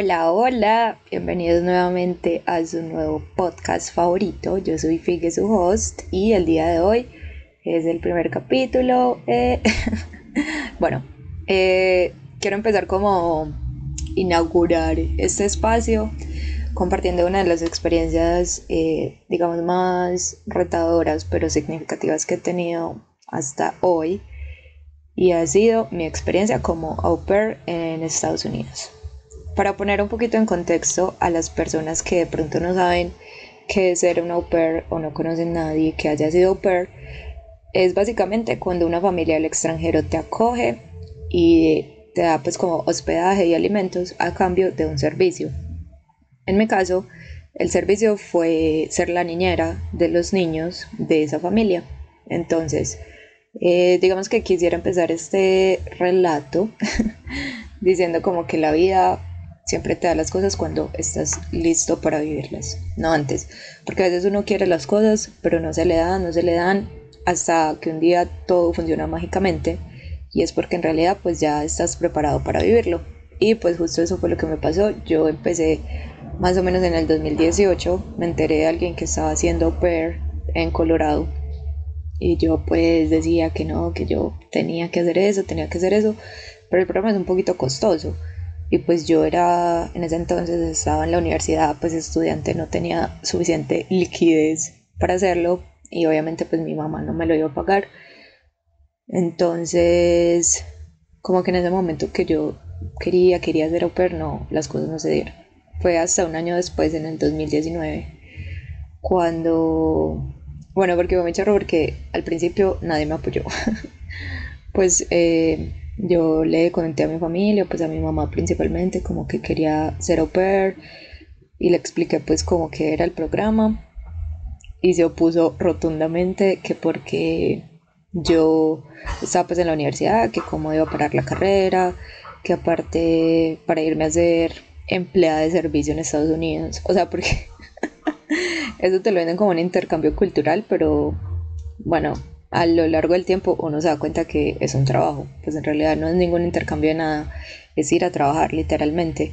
Hola, hola, bienvenidos nuevamente a su nuevo podcast favorito. Yo soy Figue, su host, y el día de hoy es el primer capítulo. Eh, bueno, eh, quiero empezar como inaugurar este espacio compartiendo una de las experiencias, eh, digamos, más retadoras pero significativas que he tenido hasta hoy y ha sido mi experiencia como au pair en Estados Unidos. Para poner un poquito en contexto a las personas que de pronto no saben qué es ser un au pair o no conocen a nadie que haya sido au pair, es básicamente cuando una familia del extranjero te acoge y te da pues como hospedaje y alimentos a cambio de un servicio. En mi caso, el servicio fue ser la niñera de los niños de esa familia. Entonces, eh, digamos que quisiera empezar este relato diciendo como que la vida siempre te da las cosas cuando estás listo para vivirlas, no antes, porque a veces uno quiere las cosas, pero no se le dan, no se le dan hasta que un día todo funciona mágicamente y es porque en realidad pues ya estás preparado para vivirlo. Y pues justo eso fue lo que me pasó. Yo empecé más o menos en el 2018, me enteré de alguien que estaba haciendo pair en Colorado y yo pues decía que no, que yo tenía que hacer eso, tenía que hacer eso, pero el programa es un poquito costoso. Y pues yo era, en ese entonces estaba en la universidad, pues estudiante, no tenía suficiente liquidez para hacerlo y obviamente pues mi mamá no me lo iba a pagar. Entonces, como que en ese momento que yo quería, quería hacer au pair, no, las cosas no se dieron. Fue hasta un año después, en el 2019, cuando bueno, porque me echó porque al principio nadie me apoyó. pues eh, yo le comenté a mi familia, pues a mi mamá principalmente, como que quería ser au pair y le expliqué pues como que era el programa y se opuso rotundamente que porque yo estaba pues en la universidad, que cómo iba a parar la carrera, que aparte para irme a ser empleada de servicio en Estados Unidos, o sea, porque eso te lo venden como un intercambio cultural, pero bueno, a lo largo del tiempo uno se da cuenta que es un trabajo. Pues en realidad no es ningún intercambio de nada, es ir a trabajar literalmente.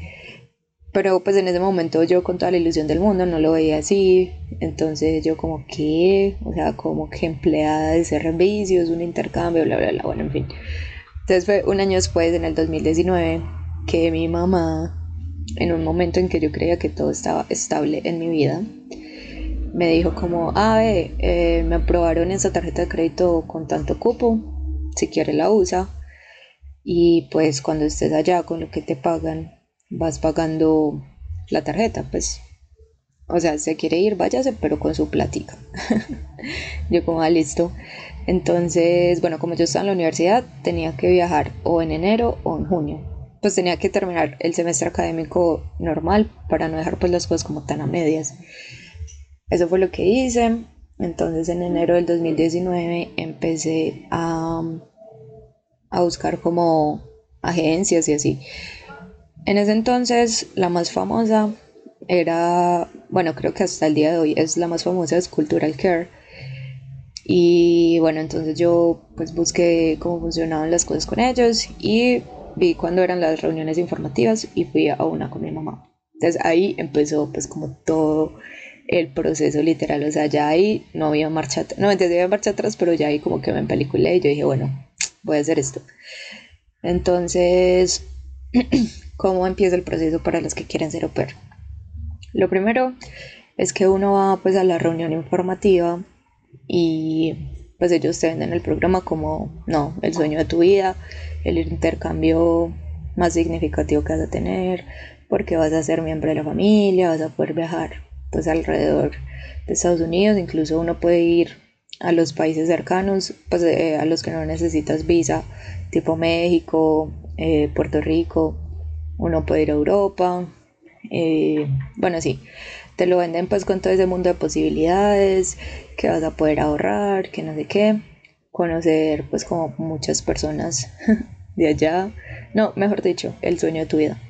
Pero pues en ese momento yo con toda la ilusión del mundo no lo veía así. Entonces yo como que, o sea, como que empleada de servicios, un intercambio, bla, bla, bla, bueno, en fin. Entonces fue un año después, en el 2019, que mi mamá, en un momento en que yo creía que todo estaba estable en mi vida, me dijo como, ah, eh, me aprobaron esa tarjeta de crédito con tanto cupo, si quiere la usa. Y pues cuando estés allá con lo que te pagan, vas pagando la tarjeta, pues. O sea, se quiere ir, váyase, pero con su plática. yo como, ah, listo. Entonces, bueno, como yo estaba en la universidad, tenía que viajar o en enero o en junio. Pues tenía que terminar el semestre académico normal para no dejar pues las cosas como tan a medias. Eso fue lo que hice. Entonces en enero del 2019 empecé a, a buscar como agencias y así. En ese entonces la más famosa era, bueno, creo que hasta el día de hoy es la más famosa, es Cultural Care. Y bueno, entonces yo pues busqué cómo funcionaban las cosas con ellos y vi cuándo eran las reuniones informativas y fui a una con mi mamá. Entonces ahí empezó pues como todo el proceso literal, o sea, ya ahí no había marcha, no, entonces había marcha atrás, pero ya ahí como que me empeliculé y yo dije, bueno, voy a hacer esto. Entonces, ¿cómo empieza el proceso para los que quieren ser au pair? Lo primero es que uno va pues a la reunión informativa y pues ellos te venden el programa como, no, el sueño de tu vida, el intercambio más significativo que vas a tener, porque vas a ser miembro de la familia, vas a poder viajar pues alrededor de Estados Unidos, incluso uno puede ir a los países cercanos, pues eh, a los que no necesitas visa, tipo México, eh, Puerto Rico, uno puede ir a Europa, eh, bueno sí, te lo venden pues con todo ese mundo de posibilidades, que vas a poder ahorrar, que no sé qué, conocer pues como muchas personas de allá, no, mejor dicho, el sueño de tu vida.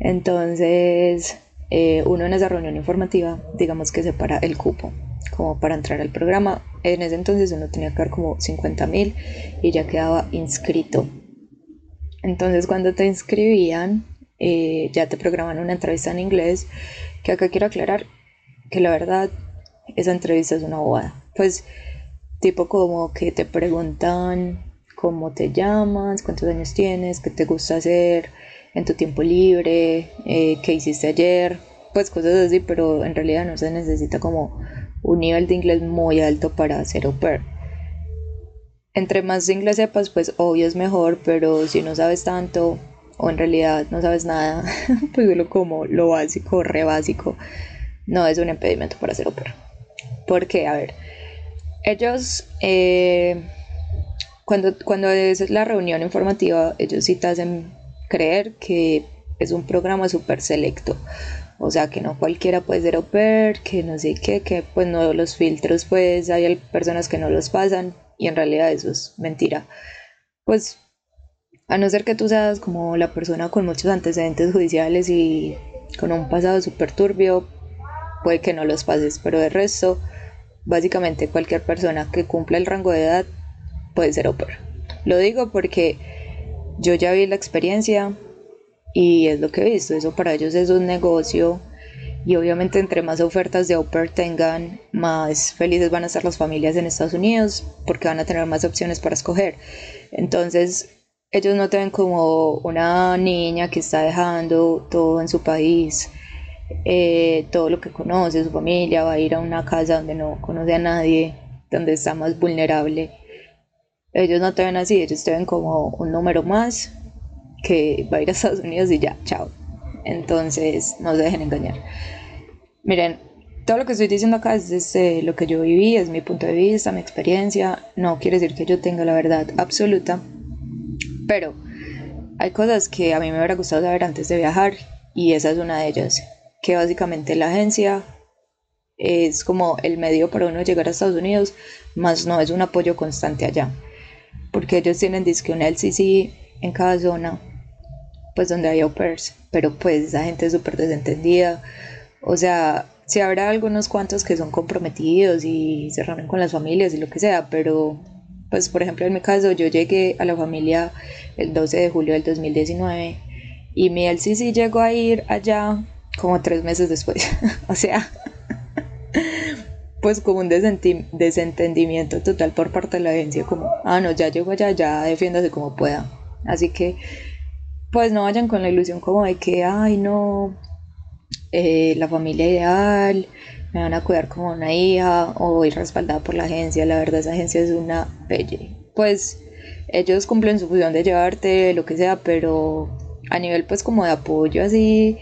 Entonces, eh, uno en esa reunión informativa, digamos que separa el cupo como para entrar al programa. En ese entonces uno tenía que dar como 50 mil y ya quedaba inscrito. Entonces cuando te inscribían, eh, ya te programan una entrevista en inglés, que acá quiero aclarar que la verdad esa entrevista es una bobada. Pues tipo como que te preguntan cómo te llamas, cuántos años tienes, qué te gusta hacer en tu tiempo libre, eh, qué hiciste ayer, pues cosas así, pero en realidad no se necesita como un nivel de inglés muy alto para ser au pair. Entre más inglés sepas, pues obvio es mejor, pero si no sabes tanto o en realidad no sabes nada, pues solo como lo básico, re básico, no es un impedimento para ser au pair. Porque, a ver, ellos, eh, cuando, cuando es la reunión informativa, ellos sí te hacen creer que es un programa súper selecto. O sea, que no cualquiera puede ser au que no sé qué, que pues no los filtros, pues hay personas que no los pasan y en realidad eso es mentira. Pues a no ser que tú seas como la persona con muchos antecedentes judiciales y con un pasado súper turbio, puede que no los pases, pero de resto, básicamente cualquier persona que cumpla el rango de edad puede ser au. Lo digo porque yo ya vi la experiencia, y es lo que he visto, eso para ellos es un negocio y obviamente entre más ofertas de au tengan, más felices van a ser las familias en Estados Unidos porque van a tener más opciones para escoger. Entonces, ellos no te ven como una niña que está dejando todo en su país, eh, todo lo que conoce, su familia, va a ir a una casa donde no conoce a nadie, donde está más vulnerable. Ellos no te ven así, ellos te ven como un número más que va a ir a Estados Unidos y ya, chao. Entonces, no se dejen engañar. Miren, todo lo que estoy diciendo acá es desde lo que yo viví, es mi punto de vista, mi experiencia. No quiere decir que yo tenga la verdad absoluta, pero hay cosas que a mí me hubiera gustado saber antes de viajar y esa es una de ellas. Que básicamente la agencia es como el medio para uno llegar a Estados Unidos, más no es un apoyo constante allá. Porque ellos tienen disque un LCC en cada zona pues donde hay au pairs, pero pues esa gente es súper desentendida. O sea, sí habrá algunos cuantos que son comprometidos y se reúnen con las familias y lo que sea, pero pues por ejemplo en mi caso yo llegué a la familia el 12 de julio del 2019 y mi LCC llegó a ir allá como tres meses después. o sea, pues como un desentendimiento total por parte de la agencia, como, ah, no, ya llegó allá, ya defiéndase como pueda. Así que pues no vayan con la ilusión como de que, ay, no, eh, la familia ideal, me van a cuidar como una hija o ir respaldada por la agencia. La verdad, esa agencia es una pelle. Pues ellos cumplen su función de llevarte, lo que sea, pero a nivel pues como de apoyo así,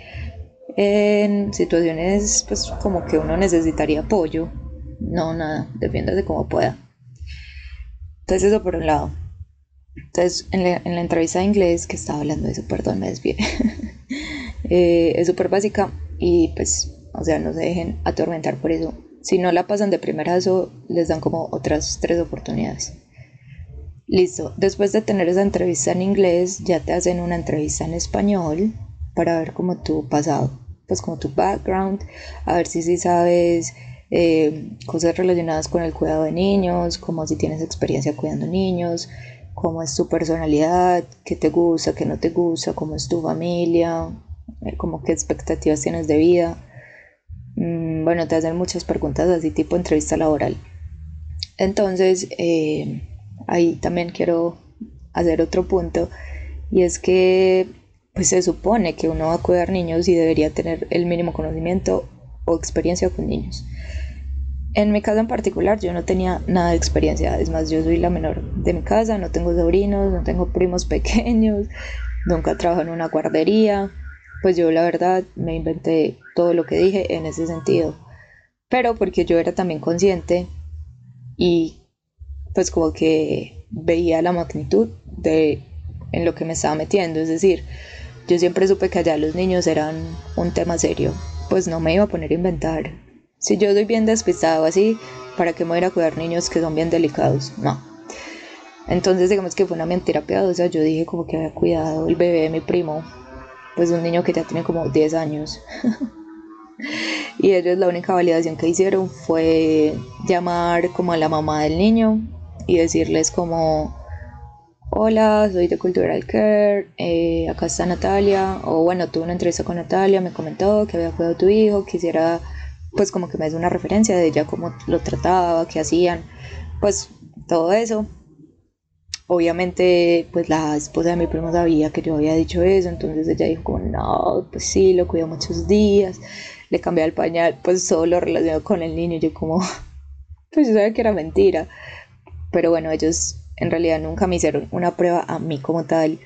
en situaciones pues como que uno necesitaría apoyo. No, nada, defiéndase como pueda. Entonces eso por un lado. Entonces, en la, entrevista de inglés que estaba hablando de eso, perdón, me desvié, eh, es súper básica y pues, o sea, no se dejen atormentar por eso. Si no la pasan de primerazo, les dan como otras tres oportunidades. Listo, después de tener esa entrevista en inglés, ya te hacen una entrevista en español para ver como tu pasado, pues como tu background, a ver si sí sabes eh, cosas relacionadas con el cuidado de niños, como si tienes experiencia cuidando niños, cómo es tu personalidad, qué te gusta, qué no te gusta, cómo es tu familia, eh, como qué expectativas tienes de vida. Mm, bueno, te hacen muchas preguntas así tipo entrevista laboral. Entonces, eh, ahí también quiero hacer otro punto y es que pues se supone que uno va a cuidar niños y debería tener el mínimo conocimiento o experiencia con niños. En mi caso en particular yo no tenía nada de experiencia, es más, yo soy la menor de mi casa, no tengo sobrinos, no tengo primos pequeños, nunca trabajo en una guardería, pues yo la verdad me inventé todo lo que dije en ese sentido, pero porque yo era también consciente y pues como que veía la magnitud de en lo que me estaba metiendo, es decir, yo siempre supe que allá los niños eran un tema serio, pues no me iba a poner a inventar si yo soy bien despistado así, ¿para qué me voy a ir a cuidar niños que son bien delicados? No. Entonces, digamos que fue una mentira piadosa. Yo dije como que había cuidado el bebé de mi primo, pues un niño que ya tiene como 10 años. y ellos la única validación que hicieron fue llamar como a la mamá del niño y decirles como, hola, soy de Cultural Care, eh, acá está Natalia, o bueno, tuve una entrevista con Natalia, me comentó que había cuidado a tu hijo, quisiera pues como que me des una referencia de ella, cómo lo trataba, qué hacían, pues todo eso. Obviamente, pues la esposa de mi primo sabía que yo había dicho eso, entonces ella dijo como, no, pues sí, lo cuidó muchos días, le cambié el pañal, pues solo relacionado con el niño, yo como, pues yo sabía que era mentira, pero bueno, ellos en realidad nunca me hicieron una prueba a mí como tal,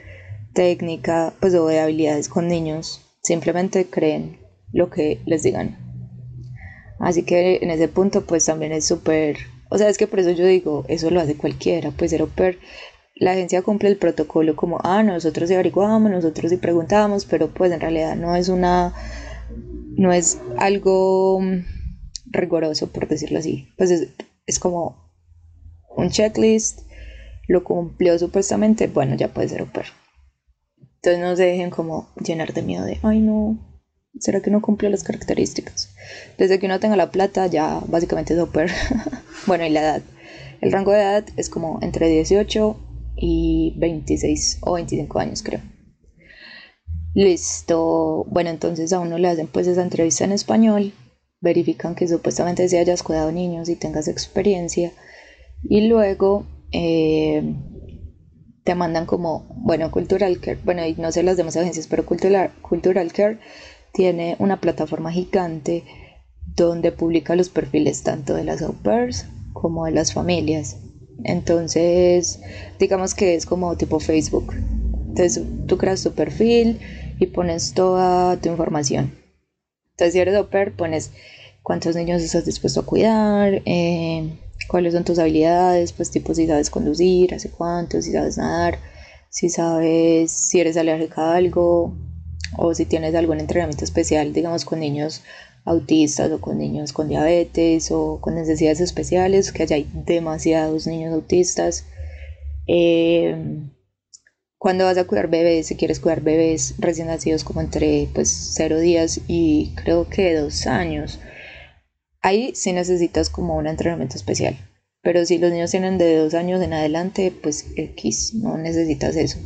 técnica, pues o de habilidades con niños, simplemente creen lo que les digan. Así que en ese punto pues también es súper, o sea, es que por eso yo digo, eso lo hace cualquiera, pues ser per. La agencia cumple el protocolo como, ah, nosotros sí averiguamos, nosotros sí preguntamos, pero pues en realidad no es una, no es algo riguroso, por decirlo así. Pues es, es como un checklist, lo cumplió supuestamente, bueno, ya puede ser per. Entonces no se dejen como llenar de miedo de, ay no, ¿será que no cumplió las características? Desde que uno tenga la plata ya básicamente es per bueno, y la edad. El rango de edad es como entre 18 y 26 o 25 años creo. Listo. Bueno, entonces a uno le hacen pues esa entrevista en español, verifican que supuestamente si hayas cuidado niños y tengas experiencia y luego eh, te mandan como, bueno, Cultural Care, bueno, y no sé las demás agencias, pero Cultural, Cultural Care tiene una plataforma gigante donde publica los perfiles tanto de las au pairs como de las familias. Entonces, digamos que es como tipo Facebook. Entonces, tú creas tu perfil y pones toda tu información. Entonces, si eres au pair, pones cuántos niños estás dispuesto a cuidar, eh, cuáles son tus habilidades, pues tipo si sabes conducir, hace cuánto, si sabes nadar, si sabes si eres alérgica a algo o si tienes algún entrenamiento especial, digamos con niños autistas o con niños con diabetes o con necesidades especiales, que allá hay demasiados niños autistas. Eh, cuando vas a cuidar bebés, si quieres cuidar bebés recién nacidos como entre pues 0 días y creo que dos años, Ahí sí necesitas como un entrenamiento especial. Pero si los niños tienen de dos años en adelante, pues X, no necesitas eso.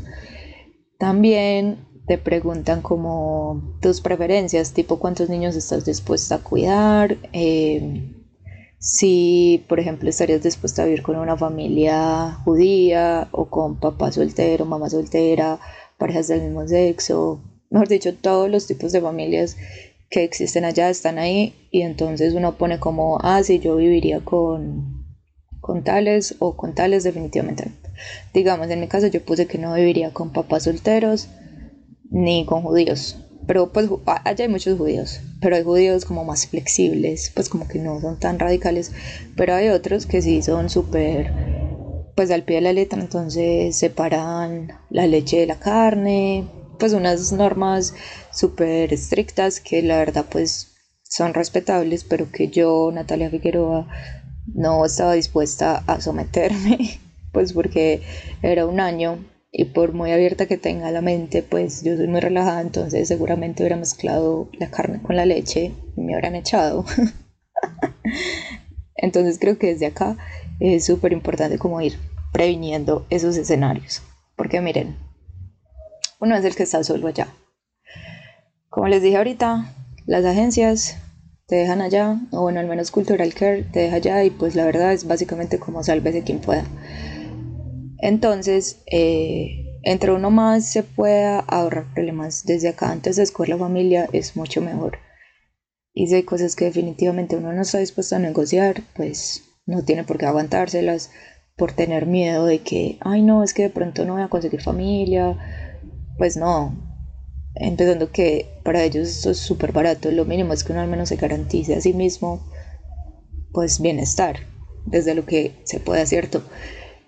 También te preguntan como tus preferencias, tipo cuántos niños estás dispuesta a cuidar, eh, si por ejemplo estarías dispuesta a vivir con una familia judía o con papá soltero, mamá soltera, parejas del mismo sexo, mejor dicho, todos los tipos de familias que existen allá están ahí y entonces uno pone como, ah, sí, yo viviría con, con tales o con tales definitivamente. Digamos, en mi caso yo puse que no viviría con papás solteros ni con judíos. Pero pues allá hay muchos judíos, pero hay judíos como más flexibles, pues como que no son tan radicales, pero hay otros que sí son súper, pues al pie de la letra, entonces separan la leche de la carne, pues unas normas súper estrictas que la verdad pues son respetables, pero que yo, Natalia Figueroa, no estaba dispuesta a someterme, pues porque era un año y por muy abierta que tenga la mente, pues yo soy muy relajada, entonces seguramente hubiera mezclado la carne con la leche y me hubieran echado. entonces creo que desde acá es súper importante como ir previniendo esos escenarios, porque miren, uno es el que está solo allá. Como les dije ahorita, las agencias te dejan allá, o bueno, al menos Cultural Care te deja allá y pues la verdad es básicamente como de quien pueda. Entonces, eh, entre uno más se pueda ahorrar problemas desde acá antes de escoger la familia es mucho mejor. Y si hay cosas que definitivamente uno no está dispuesto a negociar, pues no tiene por qué aguantárselas por tener miedo de que, ay no, es que de pronto no voy a conseguir familia, pues no, empezando que para ellos esto es súper barato, lo mínimo es que uno al menos se garantice a sí mismo pues bienestar, desde lo que se pueda, ¿cierto?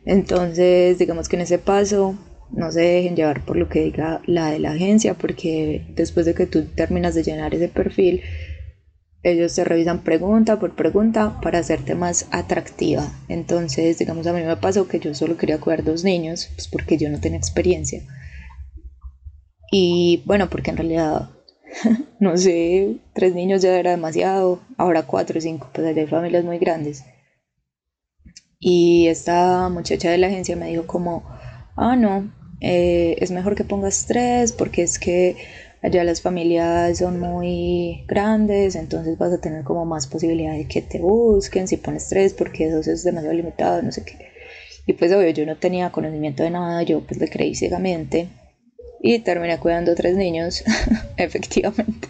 Entonces, digamos que en ese paso no se dejen llevar por lo que diga la de la agencia, porque después de que tú terminas de llenar ese perfil, ellos te revisan pregunta por pregunta para hacerte más atractiva. Entonces, digamos, a mí me pasó que yo solo quería cuidar dos niños, pues porque yo no tenía experiencia. Y bueno, porque en realidad, no sé, tres niños ya era demasiado, ahora cuatro o cinco, pues allá hay familias muy grandes. Y esta muchacha de la agencia me dijo como, ah, no, eh, es mejor que pongas tres porque es que allá las familias son muy grandes, entonces vas a tener como más posibilidad de que te busquen si pones tres porque dos es demasiado limitado, no sé qué. Y pues obvio, yo no tenía conocimiento de nada, yo pues le creí ciegamente y terminé cuidando tres niños, efectivamente.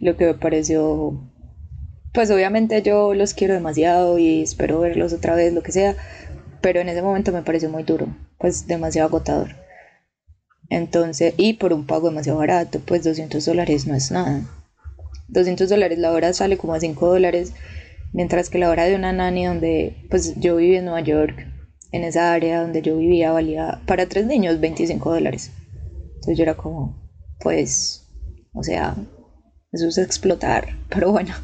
Lo que me pareció, pues obviamente yo los quiero demasiado y espero verlos otra vez, lo que sea, pero en ese momento me pareció muy duro, pues demasiado agotador. Entonces, y por un pago demasiado barato, pues 200 dólares no es nada. 200 dólares la hora sale como a 5 dólares, mientras que la hora de una nani donde, pues yo viví en Nueva York, en esa área donde yo vivía, valía para tres niños 25 dólares. Entonces yo era como, pues, o sea, eso es explotar, pero bueno.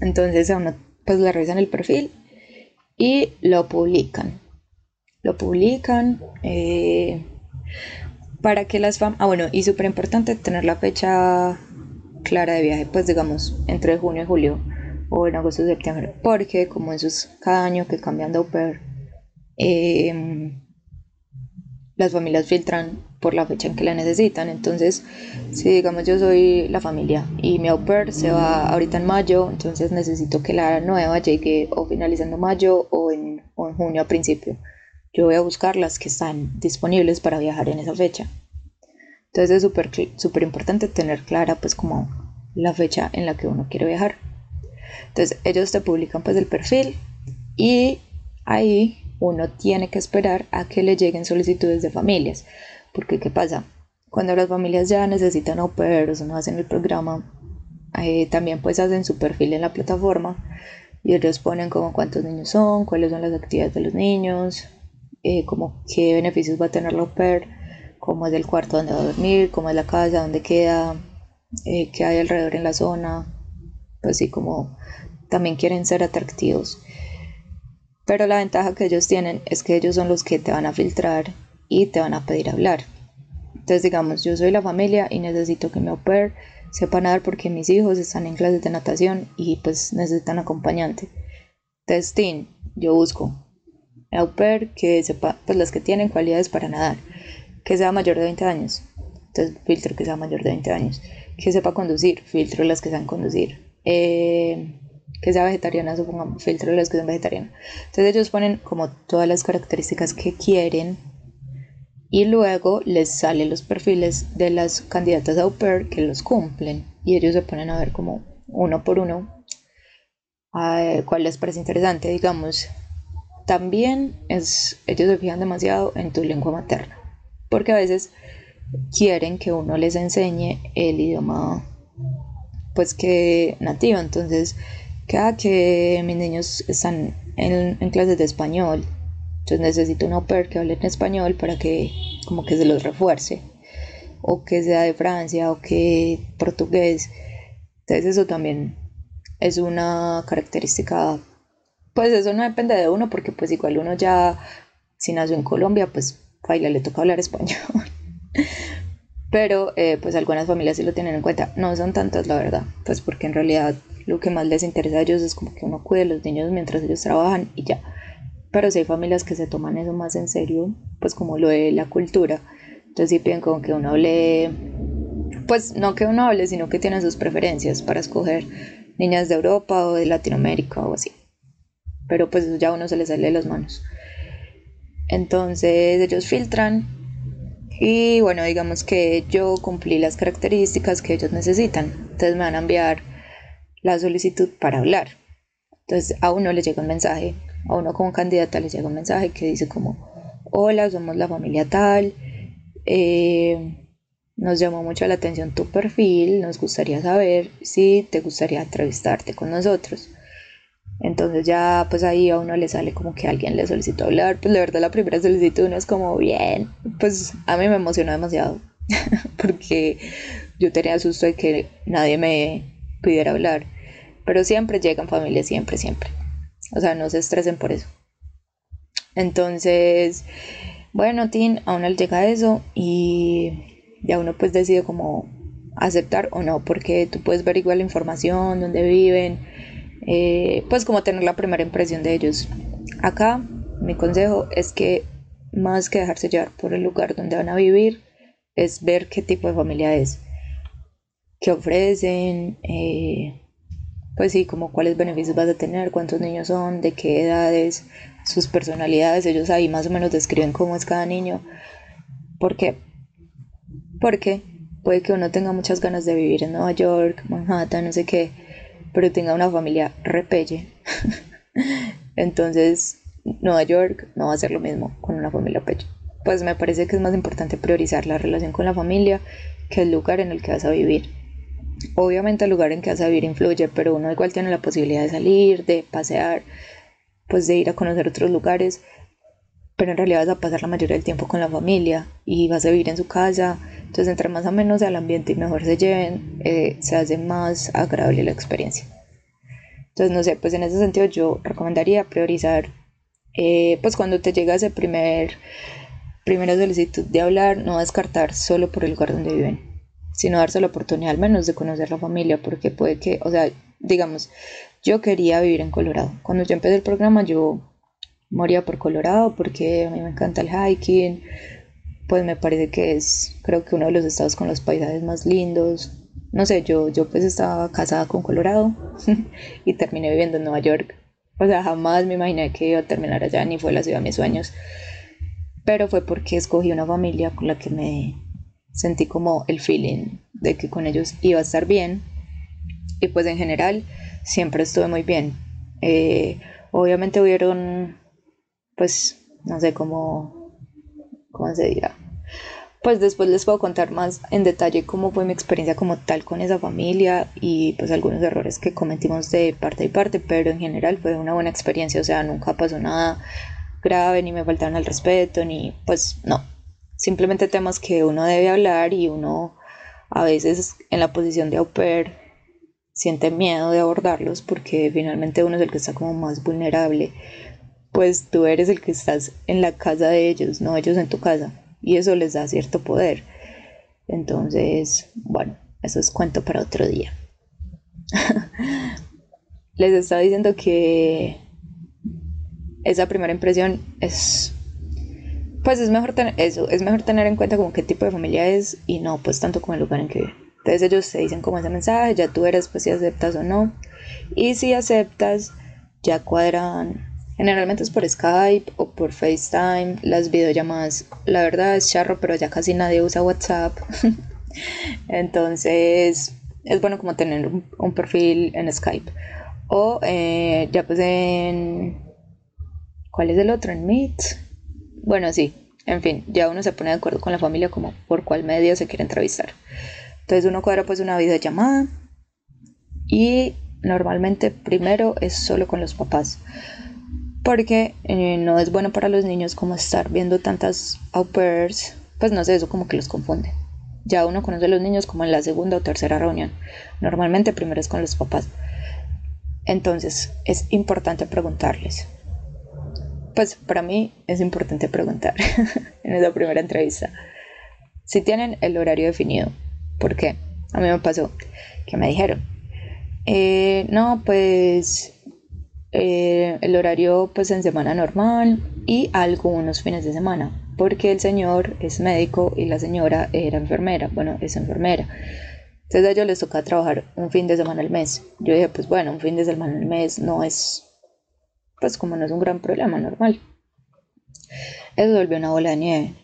Entonces a uno pues le revisan el perfil y lo publican. Lo publican eh, para que las familias... Ah, bueno, y súper importante tener la fecha clara de viaje, pues digamos, entre junio y julio o en agosto y septiembre, porque como eso es cada año que cambian de au em, las familias filtran por la fecha en que la necesitan. Entonces, si digamos yo soy la familia y mi au se va ahorita en mayo, entonces necesito que la nueva llegue o finalizando mayo o en, o en junio a principio. Yo voy a buscar las que están disponibles para viajar en esa fecha. Entonces es súper super importante tener clara pues como la fecha en la que uno quiere viajar. Entonces ellos te publican pues el perfil y ahí uno tiene que esperar a que le lleguen solicitudes de familias. Porque ¿qué pasa? Cuando las familias ya necesitan au pairs no hacen el programa, eh, también pues hacen su perfil en la plataforma y ellos ponen como cuántos niños son, cuáles son las actividades de los niños, eh, como qué beneficios va a tener la au pair, cómo es el cuarto donde va a dormir, cómo es la casa, dónde queda, eh, qué hay alrededor en la zona, pues sí, como también quieren ser atractivos. Pero la ventaja que ellos tienen es que ellos son los que te van a filtrar y te van a pedir hablar. Entonces, digamos, yo soy la familia y necesito que mi au pair sepa nadar porque mis hijos están en clases de natación y pues necesitan acompañante. Entonces, yo busco au pair que sepa, pues las que tienen cualidades para nadar, que sea mayor de 20 años. Entonces, filtro que sea mayor de 20 años. Que sepa conducir, filtro las que sean conducir. Eh, que sea vegetariana, supongamos, filtro las que son vegetarianas. Entonces ellos ponen como todas las características que quieren y luego les salen los perfiles de las candidatas au pair que los cumplen y ellos se ponen a ver como uno por uno cuál les parece interesante, digamos. También es, ellos se fijan demasiado en tu lengua materna, porque a veces quieren que uno les enseñe el idioma pues que nativo, entonces cada que mis niños están en, clases de español, entonces necesito un au que hable en español para que como que se los refuerce, o que sea de Francia, o que portugués. Entonces eso también es una característica, pues eso no depende de uno, porque pues igual uno ya, si nació en Colombia, pues baila, le toca hablar español. Pero eh, pues algunas familias sí lo tienen en cuenta. No son tantas, la verdad, pues porque en realidad lo que más les interesa a ellos es como que uno cuide a los niños mientras ellos trabajan y ya. Pero si hay familias que se toman eso más en serio, pues como lo de la cultura, entonces sí piden como que uno hable, pues no que uno hable, sino que tienen sus preferencias para escoger niñas de Europa o de Latinoamérica o así. Pero pues eso ya uno se les sale de las manos. Entonces ellos filtran y bueno, digamos que yo cumplí las características que ellos necesitan. Entonces me van a enviar la solicitud para hablar. Entonces a uno le llega un mensaje, a uno como candidata le llega un mensaje que dice como, hola, somos la familia tal, eh, nos llamó mucho la atención tu perfil, nos gustaría saber si te gustaría entrevistarte con nosotros. Entonces ya pues ahí a uno le sale como que alguien le solicitó hablar, pues la verdad la primera solicitud uno es como bien, pues a mí me emocionó demasiado porque yo tenía susto de que nadie me pudiera hablar. Pero siempre llegan familias, siempre, siempre. O sea, no se estresen por eso. Entonces, bueno, Tin, a uno le llega eso y ya uno pues decide como aceptar o no, porque tú puedes ver igual la información, dónde viven, eh, pues como tener la primera impresión de ellos. Acá mi consejo es que más que dejarse llevar por el lugar donde van a vivir, es ver qué tipo de familia es, qué ofrecen, eh, pues sí, como cuáles beneficios vas a tener, cuántos niños son, de qué edades, sus personalidades, ellos ahí más o menos describen cómo es cada niño. ¿Por qué? Porque puede que uno tenga muchas ganas de vivir en Nueva York, Manhattan, no sé qué, pero tenga una familia repelle. Entonces, Nueva York no va a ser lo mismo con una familia pecho. Pues me parece que es más importante priorizar la relación con la familia que el lugar en el que vas a vivir. Obviamente el lugar en que vas a vivir influye, pero uno igual tiene la posibilidad de salir, de pasear, pues de ir a conocer otros lugares, pero en realidad vas a pasar la mayoría del tiempo con la familia y vas a vivir en su casa, entonces entre más o menos al ambiente y mejor se lleven, eh, se hace más agradable la experiencia. Entonces no sé, pues en ese sentido yo recomendaría priorizar, eh, pues cuando te llega ese primer, primera solicitud de hablar, no descartar solo por el lugar donde viven sino darse la oportunidad al menos de conocer la familia, porque puede que, o sea, digamos, yo quería vivir en Colorado. Cuando yo empecé el programa yo moría por Colorado porque a mí me encanta el hiking, pues me parece que es, creo que uno de los estados con los paisajes más lindos. No sé, yo, yo pues estaba casada con Colorado y terminé viviendo en Nueva York. O sea, jamás me imaginé que iba a terminar allá, ni fue la ciudad de mis sueños. Pero fue porque escogí una familia con la que me, sentí como el feeling de que con ellos iba a estar bien y pues en general siempre estuve muy bien. Eh, obviamente hubieron, pues, no sé cómo, cómo se dirá. Pues después les puedo contar más en detalle cómo fue mi experiencia como tal con esa familia y pues algunos errores que cometimos de parte y parte, pero en general fue una buena experiencia, o sea, nunca pasó nada grave, ni me faltaron al respeto, ni pues no, simplemente temas que uno debe hablar y uno a veces en la posición de au pair siente miedo de abordarlos porque finalmente uno es el que está como más vulnerable. Pues tú eres el que estás en la casa de ellos, no ellos en tu casa. Y eso les da cierto poder. Entonces, bueno, eso es cuento para otro día. les estaba diciendo que esa primera impresión es pues es mejor tener eso, es mejor tener en cuenta como qué tipo de familia es y no pues tanto como el lugar en que vive. Entonces ellos te dicen como ese mensaje, ya tú eres pues si aceptas o no. Y si aceptas, ya cuadran, generalmente es por Skype o por FaceTime, las videollamadas, la verdad es charro, pero ya casi nadie usa WhatsApp. Entonces es bueno como tener un, perfil en Skype. O eh, ya pues en... ¿Cuál es el otro? En Meet bueno, sí, en fin, ya uno se pone de acuerdo con la familia como por cuál medio se quiere entrevistar. Entonces uno cuadra pues una videollamada y normalmente primero es solo con los papás porque eh, no es bueno para los niños como estar viendo tantas au pairs, pues no sé, eso como que los confunde. Ya uno conoce a los niños como en la segunda o tercera reunión. Normalmente primero es con los papás. Entonces es importante preguntarles, pues para mí es importante preguntar en esa primera entrevista si tienen el horario definido. ¿Por qué? A mí me pasó que me dijeron, eh, no, pues eh, el horario pues en semana normal y algunos fines de semana, porque el señor es médico y la señora era enfermera, bueno, es enfermera. Entonces a ellos les toca trabajar un fin de semana al mes. Yo dije, pues bueno, un fin de semana al mes no es pues como no es un gran problema normal. Eso volvió una bola de nieve,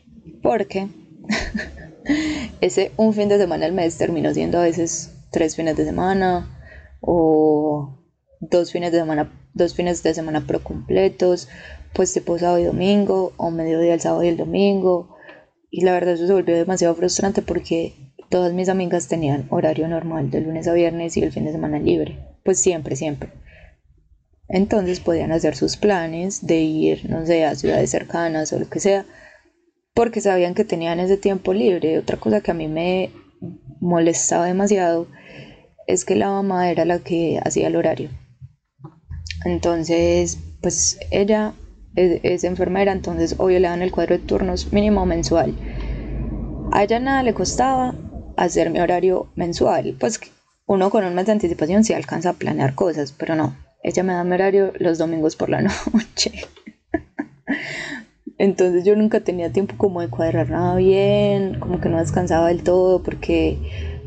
porque ese un fin de semana al mes terminó siendo a veces tres fines de semana o dos fines de semana, dos fines de semana pero completos, pues tipo sábado y domingo o mediodía el sábado y el domingo. Y la verdad eso se volvió demasiado frustrante porque todas mis amigas tenían horario normal de lunes a viernes y el fin de semana libre. Pues siempre, siempre. Entonces podían hacer sus planes de ir, no sé, a ciudades cercanas o lo que sea, porque sabían que tenían ese tiempo libre. Otra cosa que a mí me molestaba demasiado es que la mamá era la que hacía el horario. Entonces, pues ella es, enfermera, entonces obvio le dan el cuadro de turnos mínimo mensual. A ella nada le costaba hacer mi horario mensual, pues uno con un mes de anticipación sí alcanza a planear cosas, pero no, ella me da mi horario los domingos por la noche. Entonces yo nunca tenía tiempo como de cuadrar nada bien, como que no descansaba del todo porque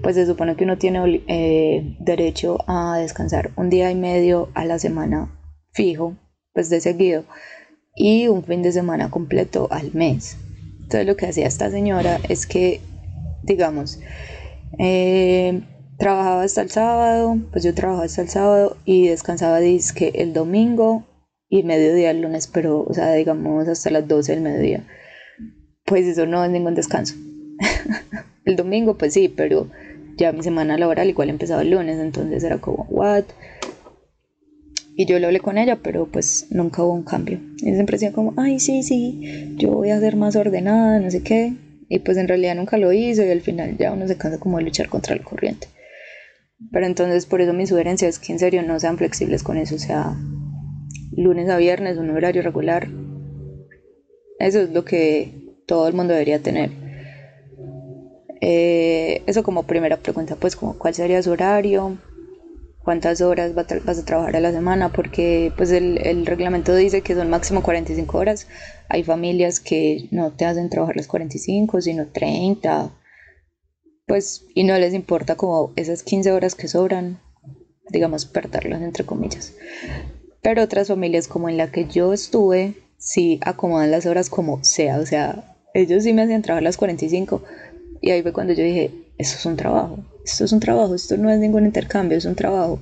pues se supone que uno tiene eh, derecho a descansar un día y medio a la semana fijo, pues de seguido, y un fin de semana completo al mes. Entonces lo que hacía esta señora es que, digamos, eh, trabajaba hasta el sábado, pues yo trabajaba hasta el sábado y descansaba disque el domingo y mediodía el lunes, pero, o sea, digamos hasta las 12 del mediodía. Pues eso no es ningún descanso. el domingo, pues sí, pero ya mi semana laboral igual empezaba el lunes, entonces era como, what? Y yo le hablé con ella, pero pues nunca hubo un cambio. Y siempre decía como, ay, sí, sí, yo voy a ser más ordenada, no sé qué. Y pues en realidad nunca lo hizo y al final ya uno se cansa como de luchar contra el corriente. Pero entonces por eso mi sugerencia es que en serio no sean flexibles con eso, o sea, lunes a viernes, un horario regular. Eso es lo que todo el mundo debería tener. Eh, eso como primera pregunta, pues como cuál sería su horario, cuántas horas vas a trabajar a la semana, porque pues el, el, reglamento dice que son máximo 45 horas. Hay familias que no te hacen trabajar las 45, sino 30, pues, y no les importa como esas 15 horas que sobran, digamos, perderlas entre comillas. Pero otras familias como en la que yo estuve, sí acomodan las horas como sea, o sea, ellos sí me hacían trabajar las 45 y ahí fue cuando yo dije, eso es un trabajo, esto es un trabajo, esto no es ningún intercambio, es un trabajo.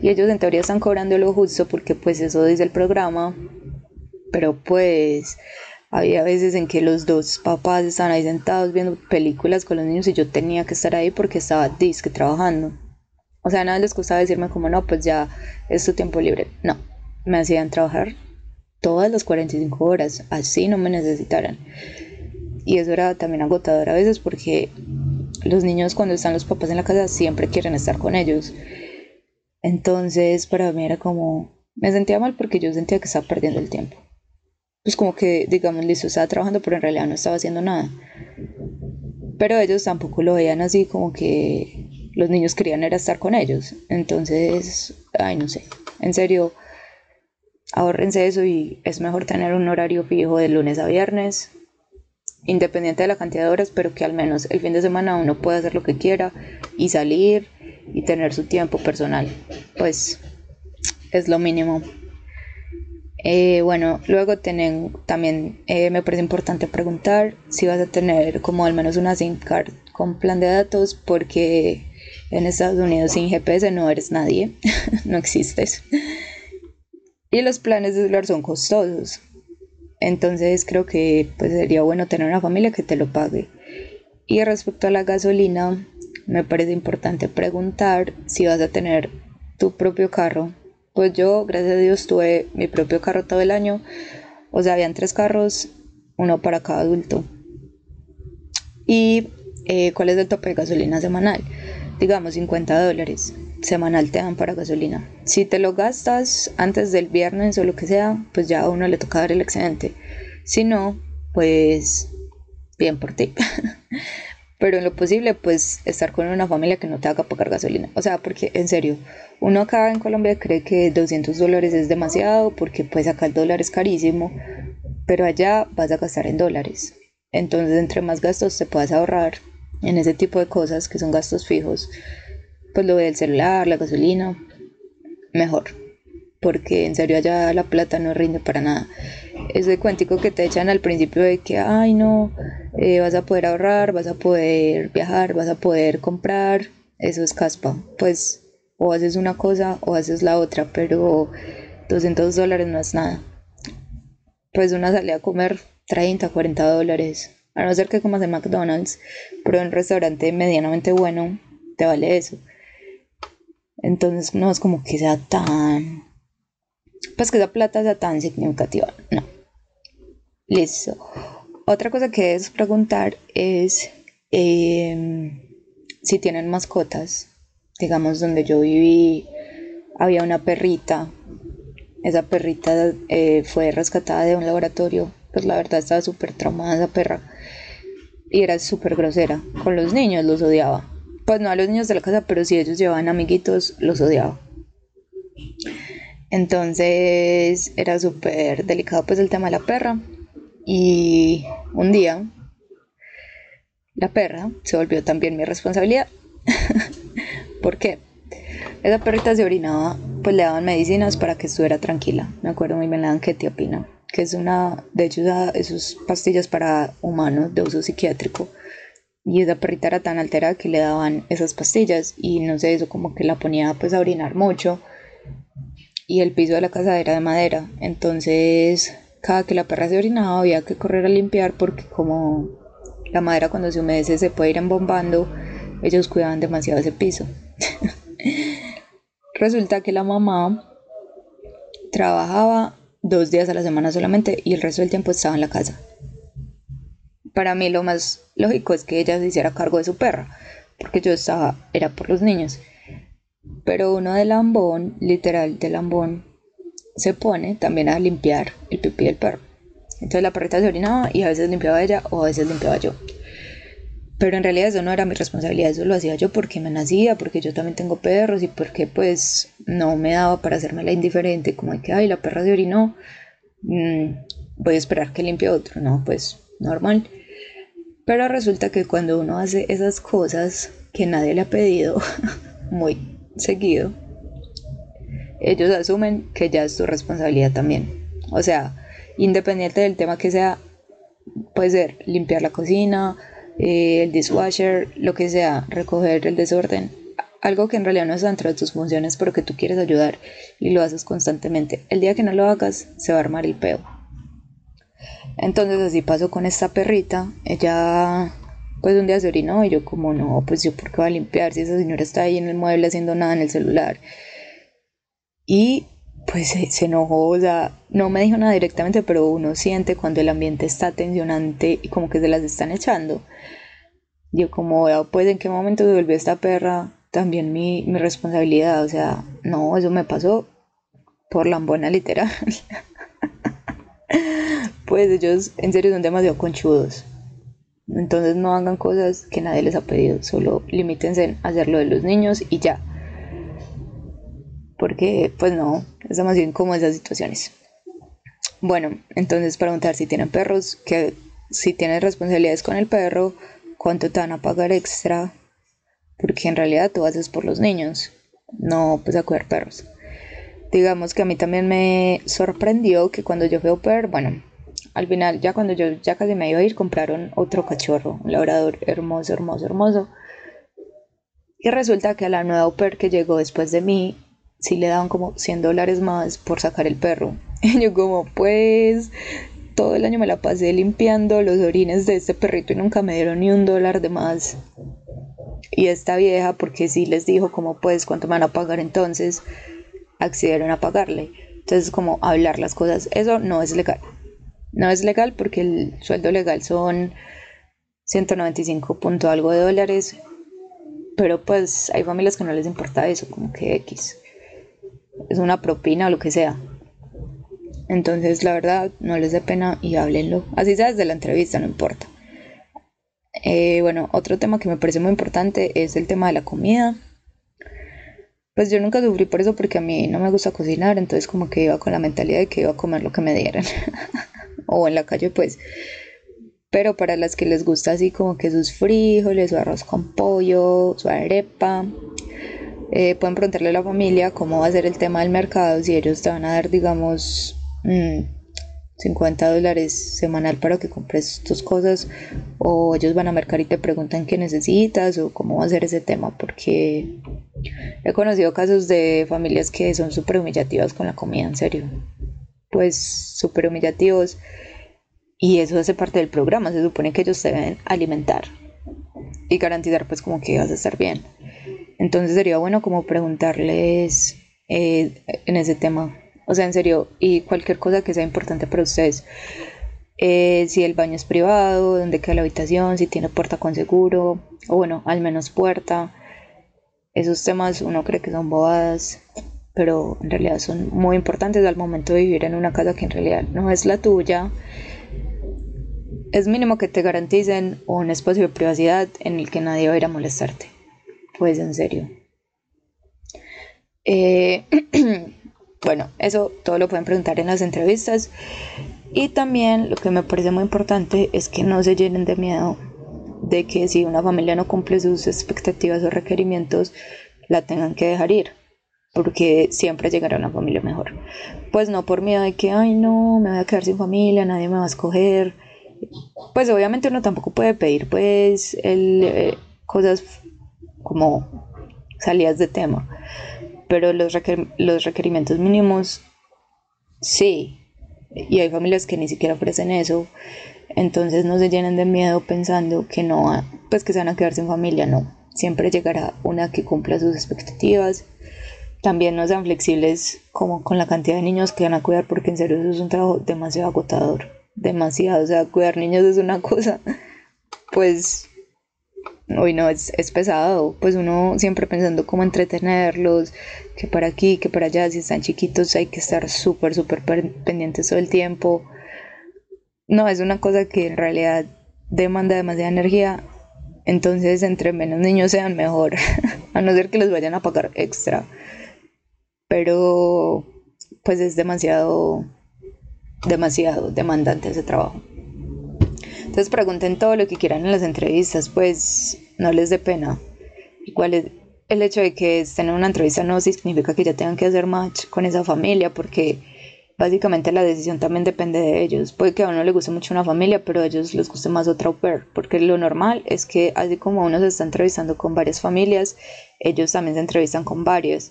Y ellos en teoría están cobrando lo justo porque pues eso dice el programa, pero pues había veces en que los dos papás estaban ahí sentados viendo películas con los niños y yo tenía que estar ahí porque estaba disque trabajando. O sea, nada les costaba decirme como no, pues ya es tu tiempo libre. No, me hacían trabajar todas las 45 horas, así no me necesitaran. Y eso era también agotador a veces porque los niños cuando están los papás en la casa siempre quieren estar con ellos. Entonces para mí era como, me sentía mal porque yo sentía que estaba perdiendo el tiempo. Pues como que, digamos, listo, estaba trabajando, pero en realidad no estaba haciendo nada. Pero ellos tampoco lo veían así como que los niños querían era estar con ellos. Entonces, ay, no sé. En serio, ahorrense eso y es mejor tener un horario fijo de lunes a viernes, independiente de la cantidad de horas, pero que al menos el fin de semana uno pueda hacer lo que quiera y salir y tener su tiempo personal. Pues es lo mínimo. Eh, bueno, luego tienen, también eh, me parece importante preguntar si vas a tener como al menos una SIM card con plan de datos porque en Estados Unidos sin GPS no eres nadie, no existes. Y los planes de celular son costosos. Entonces creo que pues, sería bueno tener una familia que te lo pague. Y respecto a la gasolina, me parece importante preguntar si vas a tener tu propio carro. Pues yo, gracias a Dios, tuve mi propio carro todo el año. O sea, habían tres carros, uno para cada adulto. ¿Y eh, cuál es el tope de gasolina semanal? Digamos 50 dólares semanal te dan para gasolina. Si te lo gastas antes del viernes o lo que sea, pues ya a uno le toca dar el excedente. Si no, pues bien por ti. Pero en lo posible, pues estar con una familia que no te haga pagar gasolina. O sea, porque en serio, uno acá en Colombia cree que 200 dólares es demasiado porque pues acá el dólar es carísimo, pero allá vas a gastar en dólares. Entonces, entre más gastos te puedas ahorrar en ese tipo de cosas que son gastos fijos, pues lo del celular, la gasolina, mejor. Porque en serio allá la plata no rinde para nada. Ese cuentico que te echan al principio de que, ay no, eh, vas a poder ahorrar, vas a poder viajar, vas a poder comprar, eso es caspa. Pues o haces una cosa o haces la otra, pero 200 dólares no es nada. Pues una salida a comer 30, 40 dólares. A no ser que comas en McDonald's, pero en un restaurante medianamente bueno, te vale eso. Entonces no es como que sea tan... Pues que esa plata sea tan significativa. No. Listo. Otra cosa que es preguntar es em, si tienen mascotas. Digamos, donde yo viví había una perrita. Esa perrita eh, fue rescatada de un laboratorio. Pues la verdad estaba súper traumada esa perra. Y era súper grosera. Con los niños los odiaba pues no a los niños de la casa, pero si ellos llevaban amiguitos, los odiaba. Entonces era súper delicado pues el tema de la perra Y un día la perra se volvió también mi responsabilidad. ¿Por qué? Esa perrita se orinaba, pues le daban medicinas para que estuviera tranquila. Me acuerdo muy bien, la dan ketiapina, que es una, de hecho, esas pastillas para humanos de uso psiquiátrico. Y esa perrita era tan alterada que le daban esas pastillas y no sé, eso como que la ponía pues a orinar mucho. Y el piso de la casa era de madera. Entonces cada que la perra se orinaba había que correr a limpiar porque como la madera cuando se humedece se puede ir embombando, ellos cuidaban demasiado ese piso. Resulta que la mamá trabajaba dos días a la semana solamente y el resto del tiempo estaba en la casa. Para mí lo más lógico es que ella se hiciera cargo de su perra, porque yo estaba, era por los niños. Pero uno de lambón, literal de lambón, se pone también a limpiar el pipí del perro. Entonces la perrita se orinaba y a veces limpiaba ella o a veces limpiaba yo. Pero en realidad eso no era mi responsabilidad, eso lo hacía yo porque me nacía, porque yo también tengo perros y porque pues no me daba para hacerme la indiferente, como de que, ay, la perra se orinó, mm, voy a esperar que limpie otro, no, pues normal. Pero resulta que cuando uno hace esas cosas que nadie le ha pedido muy seguido, ellos asumen que ya es tu responsabilidad también. O sea, independiente del tema que sea, puede ser limpiar la cocina, eh, el dishwasher, lo que sea, recoger el desorden, algo que en realidad no está dentro de tus funciones pero que tú quieres ayudar y lo haces constantemente. El día que no lo hagas, se va a armar el peo. Entonces así pasó con esta perrita. Ella pues un día se orinó y yo como no, pues yo por qué voy a limpiar si esa señora está ahí en el mueble haciendo nada en el celular. Y pues se, enojó, o sea, no me dijo nada directamente, pero uno siente cuando el ambiente está tensionante y como que se las están echando. Yo como, pues en qué momento se volvió esta perra también mi, mi responsabilidad, o sea, no, eso me pasó por lambona literal. pues ellos en serio son demasiado conchudos. Entonces no hagan cosas que nadie les ha pedido, solo limítense a hacer lo de los niños y ya porque pues no, es demasiado incómodo esas situaciones. Bueno, entonces preguntar si tienen perros, que si tienen responsabilidades con el perro, cuánto te van a pagar extra, porque en realidad tú haces por los niños, no pues a cuidar perros. Digamos que a mí también me sorprendió que cuando yo fui au bueno, al final ya cuando yo ya casi me iba a ir, compraron otro cachorro, un labrador hermoso, hermoso, hermoso. Y resulta que a la nueva au pair que llegó después de mí, sí le daban como 100 dólares más por sacar el perro. Y yo como, pues, todo el año me la pasé limpiando los orines de este perrito y nunca me dieron ni un dólar de más. Y esta vieja, porque sí les dijo como, pues, cuánto me van a pagar entonces, accedieron a pagarle. Entonces, como hablar las cosas, eso no es legal. No es legal porque el sueldo legal son 195 punto algo de dólares, pero pues hay familias que no les importa eso, como que X es una propina o lo que sea. Entonces, la verdad, no les dé pena y háblenlo. Así sea desde la entrevista, no importa. Eh, bueno, otro tema que me parece muy importante es el tema de la comida. Pues yo nunca sufrí por eso porque a mí no me gusta cocinar, entonces como que iba con la mentalidad de que iba a comer lo que me dieran. o en la calle, pues. Pero para las que les gusta así como que sus frijoles, su arroz con pollo, su arepa, eh, pueden preguntarle a la familia cómo va a ser el tema del mercado, si ellos te van a dar, digamos, 50 mm, dólares semanal para que compres tus cosas, o ellos van a mercar y te preguntan qué necesitas, o cómo va a ser ese tema, porque he conocido casos de familias que son súper humillativas con la comida, en serio, pues súper humillativos, y eso hace parte del programa, se supone que ellos te deben alimentar y garantizar pues como que vas a estar bien. Entonces sería bueno como preguntarles eh, en ese tema. O sea, en serio, y cualquier cosa que sea importante para ustedes. Eh, si el baño es privado, dónde queda la habitación, si tiene puerta con seguro, o bueno, al menos puerta. Esos temas uno cree que son bobadas, pero en realidad son muy importantes al momento de vivir en una casa que en realidad no es la tuya. Es mínimo que te garanticen un espacio de privacidad en el que nadie va a ir a molestarte pues en serio. Eh, bueno, eso todo lo pueden preguntar en las entrevistas. Y también lo que me parece muy importante es que no se llenen de miedo de que si una familia no cumple sus expectativas o requerimientos, la tengan que dejar ir, porque siempre llegará una familia mejor. Pues no por miedo de que, ay no, me voy a quedar sin familia, nadie me va a escoger. Pues obviamente uno tampoco puede pedir pues el, eh, cosas como salidas de tema, pero los, los requerimientos mínimos sí, y hay familias que ni siquiera ofrecen eso, entonces no se llenen de miedo pensando que no, pues que se van a quedar sin familia, no, siempre llegará una que cumpla sus expectativas. También no sean flexibles como con la cantidad de niños que van a cuidar, porque en serio eso es un trabajo demasiado agotador, demasiado, o sea, cuidar niños es una cosa, pues hoy no, es, es, pesado, pues uno siempre pensando cómo entretenerlos, que para aquí, que para allá, si están chiquitos hay que estar súper, súper pendientes todo el tiempo. No, es una cosa que en realidad demanda demasiada energía, entonces entre menos niños sean mejor, a no ser que les vayan a pagar extra. Pero pues es demasiado, demasiado demandante ese trabajo. Entonces pregunten todo lo que quieran en las entrevistas, pues no les dé pena. Igual es el hecho de que estén en una entrevista no significa que ya tengan que hacer match con esa familia, porque básicamente la decisión también depende de ellos. Puede que a uno le guste mucho una familia, pero a ellos les guste más otra au pair, porque lo normal es que así como uno se está entrevistando con varias familias, ellos también se entrevistan con varias.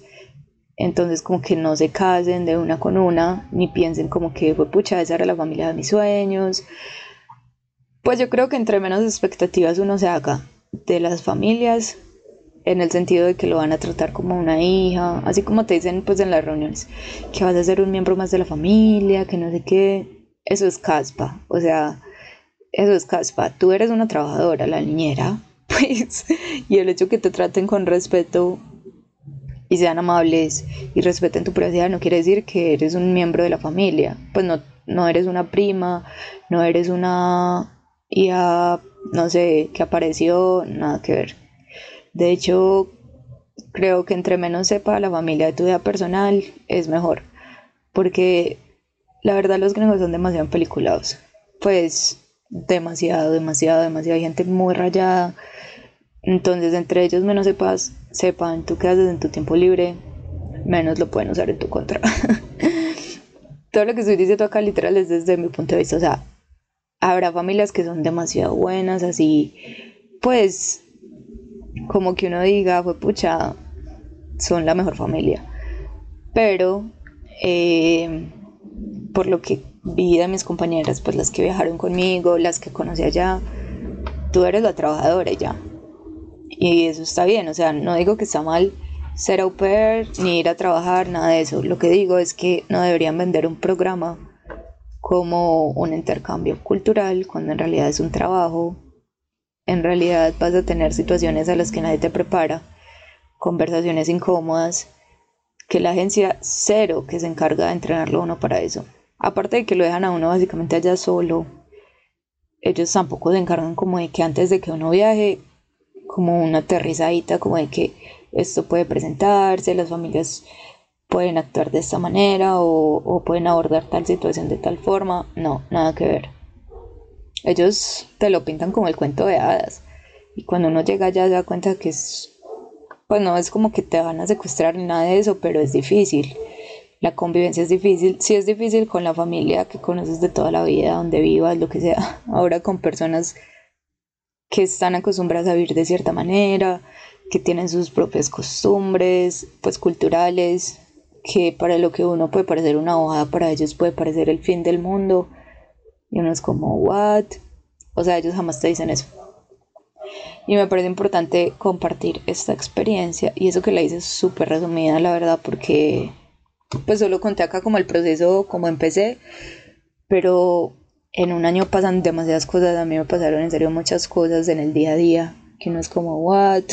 Entonces como que no se casen de una con una, ni piensen como que, pucha, esa era la familia de mis sueños, pues yo creo que entre menos expectativas uno se haga de las familias, en el sentido de que lo van a tratar como una hija, así como te dicen pues en las reuniones, que vas a ser un miembro más de la familia, que no sé qué, eso es caspa, o sea, eso es caspa, tú eres una trabajadora, la niñera, pues, y el hecho que te traten con respeto y sean amables y respeten tu privacidad no quiere decir que eres un miembro de la familia, pues no, no eres una prima, no eres una y a, no sé, que apareció, nada que ver. De hecho, creo que entre menos sepa la familia de tu vida personal, es mejor. Porque la verdad los gringos son demasiado peliculados. Pues demasiado, demasiado, demasiado. Gente muy rayada. Entonces, entre ellos menos sepas, sepan tú qué haces en tu tiempo libre, menos lo pueden usar en tu contra. Todo lo que estoy diciendo acá literal es desde mi punto de vista. O sea, habrá familias que son demasiado buenas, así, pues, como que uno diga, fue pucha, son la mejor familia. Pero, eh, por lo que vi de mis compañeras, pues las que viajaron conmigo, las que conocí allá, tú eres la trabajadora ya. Y eso está bien, o sea, no digo que está mal ser au pair, ni ir a trabajar, nada de eso. Lo que digo es que no deberían vender un programa como un intercambio cultural, cuando en realidad es un trabajo. En realidad vas a tener situaciones a las que nadie te prepara, conversaciones incómodas, que la agencia cero que se encarga de entrenarlo a uno para eso. Aparte de que lo dejan a uno básicamente allá solo, ellos tampoco se encargan como de que antes de que uno viaje, como una aterrizadita, como de que esto puede presentarse, las familias pueden actuar de esta manera o, pueden abordar tal situación de tal forma. No, nada que ver. Ellos te lo pintan como el cuento de hadas. Y cuando uno llega allá se da cuenta que es, pues no es como que te van a secuestrar ni nada de eso, pero es difícil. La convivencia es difícil. Sí es difícil con la familia que conoces de toda la vida, donde vivas, lo que sea. Ahora con personas que están acostumbradas a vivir de cierta manera, que tienen sus propias costumbres, pues culturales, que para lo que uno puede parecer una hojada, para ellos puede parecer el fin del mundo. Y uno es como, ¿what? O sea, ellos jamás te dicen eso. Y me parece importante compartir esta experiencia. Y eso que la hice súper resumida, la verdad, porque pues solo conté acá como el proceso, como empecé. Pero en un año pasan demasiadas cosas. A mí me pasaron en serio muchas cosas en el día a día. Que uno es como, ¿what?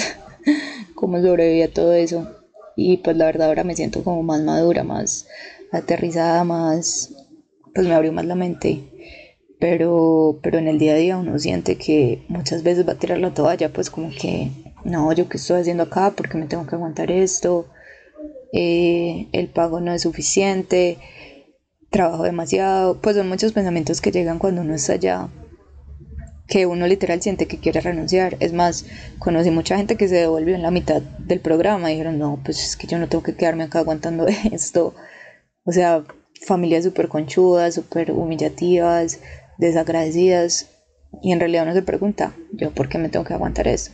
¿Cómo sobreviví a todo eso? Y pues la verdad ahora me siento como más madura, más aterrizada, más, pues me abrió más la mente. Pero, pero en el día a día uno siente que muchas veces va a tirar la toalla, pues como que, no, yo qué estoy haciendo acá, porque me tengo que aguantar esto, eh, el pago no es suficiente, trabajo demasiado, pues son muchos pensamientos que llegan cuando uno está allá, que uno literal siente que quiere renunciar. Es más, conocí mucha gente que se devolvió en la mitad del programa y dijeron, no, pues es que yo no tengo que quedarme acá aguantando esto. O sea, familias súper conchudas, súper humillativas, desagradecidas. Y en realidad uno se pregunta, ¿yo por qué me tengo que aguantar esto?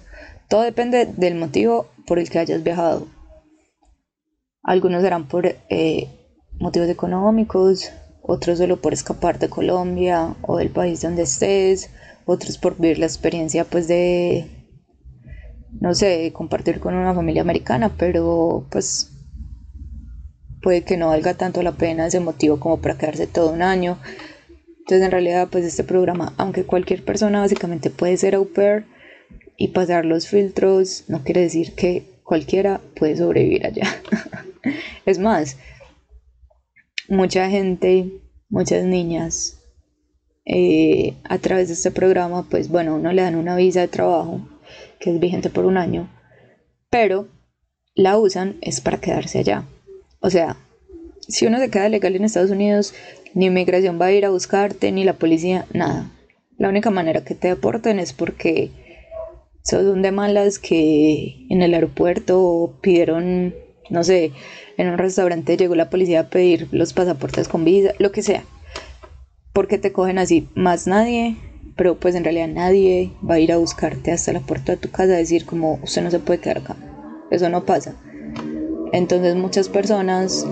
Todo depende del motivo por el que hayas viajado. Algunos serán por eh, motivos económicos, otros solo por escapar de Colombia o del país donde estés, otros por vivir la experiencia pues de, no sé, compartir con una familia americana, pero pues puede que no valga tanto la pena ese motivo como para quedarse todo un año. Entonces en realidad pues este programa, aunque cualquier persona básicamente puede ser au pair y pasar los filtros, no quiere decir que cualquiera puede sobrevivir allá. es más, mucha gente, muchas niñas, eh, a través de este programa, pues bueno, uno le dan una visa de trabajo que es vigente por un año, pero la usan es para quedarse allá. O sea, si uno se queda legal en Estados Unidos, ni inmigración va a ir a buscarte, ni la policía, nada. La única manera que te deporten es porque sos un de malas que en el aeropuerto pidieron, no sé, en un restaurante llegó la policía a pedir los pasaportes con visa, lo que sea. Porque te cogen así, más nadie, pero pues en realidad nadie va a ir a buscarte hasta la puerta de tu casa a decir como usted no se puede quedar acá. Eso no pasa. Entonces muchas personas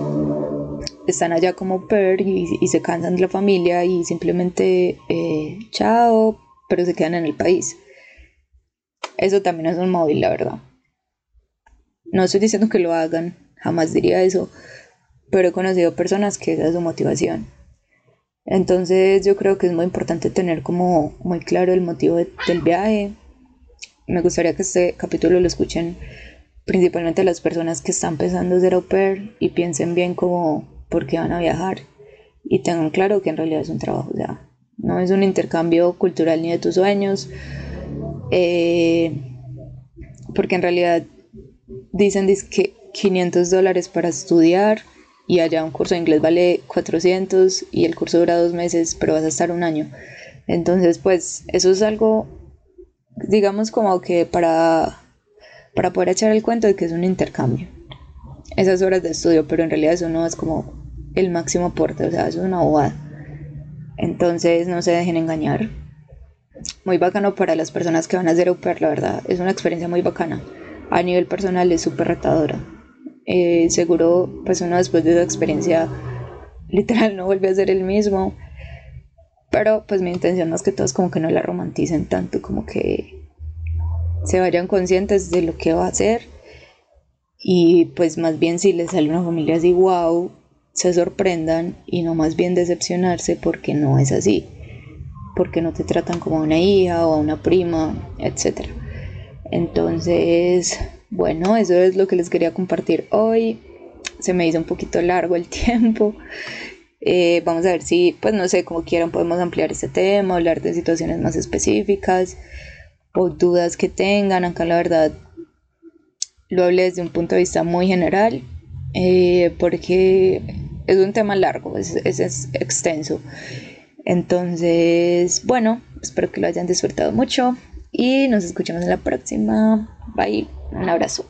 están allá como per y, se cansan de la familia y simplemente eh, chao, pero se quedan en el país. Eso también es un móvil, la verdad. No estoy diciendo que lo hagan, jamás diría eso, pero he conocido personas que esa es su motivación. Entonces yo creo que es muy importante tener como muy claro el motivo del viaje. Me gustaría que este capítulo lo escuchen principalmente las personas que están pensando ser au pair y piensen bien como por qué van a viajar y tengan claro que en realidad es un trabajo, ya no es un intercambio cultural ni de tus sueños, eh, porque en realidad dicen que 500 dólares para estudiar y allá un curso de inglés vale 400 y el curso dura dos meses, pero vas a estar un año. Entonces, pues eso es algo, digamos como que para para poder echar el cuento de que es un intercambio. Esas horas de estudio, pero en realidad eso no es como el máximo aporte, o sea, eso es una bobada. Entonces no se dejen engañar. Muy bacano para las personas que van a hacer au pair, la verdad. Es una experiencia muy bacana. A nivel personal es súper retadora. Eh, seguro, pues uno después de esa experiencia literal no vuelve a ser el mismo. Pero pues mi intención más que todo es como que no la romanticen tanto, como que se vayan conscientes de lo que va a hacer y pues más bien si les sale una familia así, wow, se sorprendan y no más bien decepcionarse porque no es así, porque no te tratan como a una hija o a una prima, etc. Entonces, bueno, eso es lo que les quería compartir hoy. Se me hizo un poquito largo el tiempo. Eh, vamos a ver si, pues no sé, como quieran podemos ampliar este tema, hablar de situaciones más específicas o dudas que tengan. Acá la verdad lo hablé desde un punto de vista muy general eh, porque es un tema largo, es, es extenso. Entonces, bueno, espero que lo hayan disfrutado mucho y nos escuchamos en la próxima. Bye, un abrazo.